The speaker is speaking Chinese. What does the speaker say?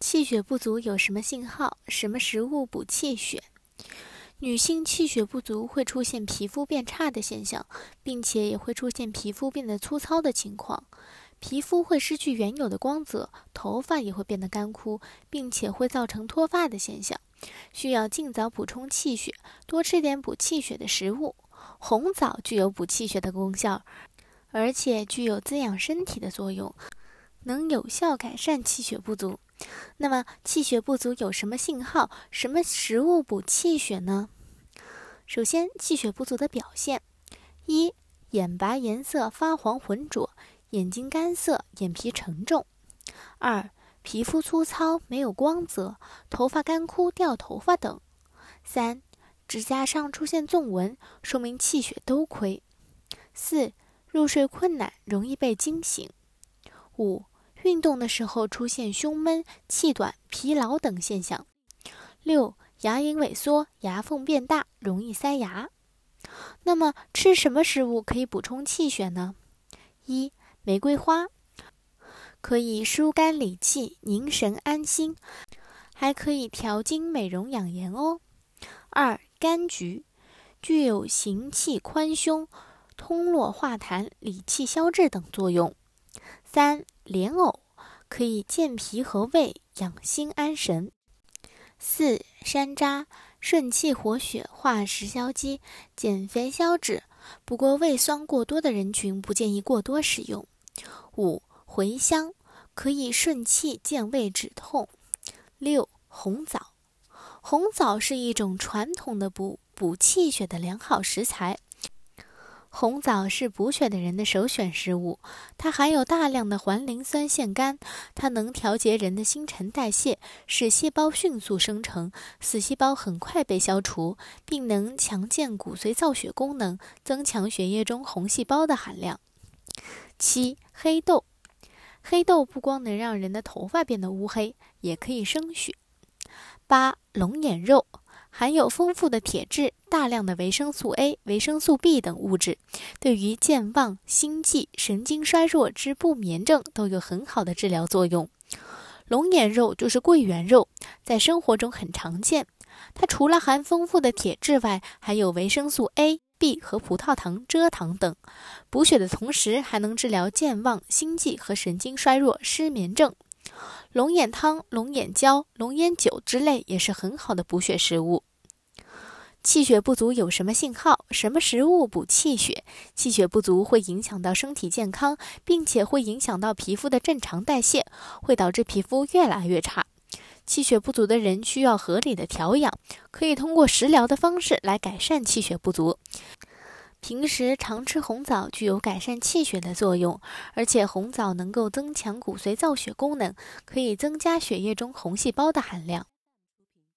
气血不足有什么信号？什么食物补气血？女性气血不足会出现皮肤变差的现象，并且也会出现皮肤变得粗糙的情况。皮肤会失去原有的光泽，头发也会变得干枯，并且会造成脱发的现象。需要尽早补充气血，多吃点补气血的食物。红枣具有补气血的功效，而且具有滋养身体的作用，能有效改善气血不足。那么气血不足有什么信号？什么食物补气血呢？首先，气血不足的表现：一、眼白颜色发黄浑浊，眼睛干涩，眼皮沉重；二、皮肤粗糙，没有光泽，头发干枯掉头发等；三、指甲上出现纵纹，说明气血都亏；四、入睡困难，容易被惊醒；五。运动的时候出现胸闷、气短、疲劳等现象。六、牙龈萎缩、牙缝变大，容易塞牙。那么吃什么食物可以补充气血呢？一、玫瑰花可以疏肝理气、凝神安心，还可以调经、美容养颜哦。二、柑橘具有行气宽胸、通络化痰、理气消滞等作用。三、莲藕可以健脾和胃、养心安神。四、山楂顺气活血、化食消积、减肥消脂，不过胃酸过多的人群不建议过多食用。五、茴香可以顺气健胃止痛。六、红枣，红枣是一种传统的补补气血的良好食材。红枣是补血的人的首选食物，它含有大量的环磷酸腺苷，它能调节人的新陈代谢，使细胞迅速生成，死细胞很快被消除，并能强健骨髓造血功能，增强血液中红细胞的含量。七、黑豆，黑豆不光能让人的头发变得乌黑，也可以生血。八、龙眼肉。含有丰富的铁质、大量的维生素 A、维生素 B 等物质，对于健忘、心悸、神经衰弱之不眠症都有很好的治疗作用。龙眼肉就是桂圆肉，在生活中很常见。它除了含丰富的铁质外，还有维生素 A、B 和葡萄糖、蔗糖等，补血的同时还能治疗健忘、心悸和神经衰弱、失眠症。龙眼汤、龙眼胶、龙眼酒之类也是很好的补血食物。气血不足有什么信号？什么食物补气血？气血不足会影响到身体健康，并且会影响到皮肤的正常代谢，会导致皮肤越来越差。气血不足的人需要合理的调养，可以通过食疗的方式来改善气血不足。平时常吃红枣具有改善气血的作用，而且红枣能够增强骨髓造血功能，可以增加血液中红细胞的含量。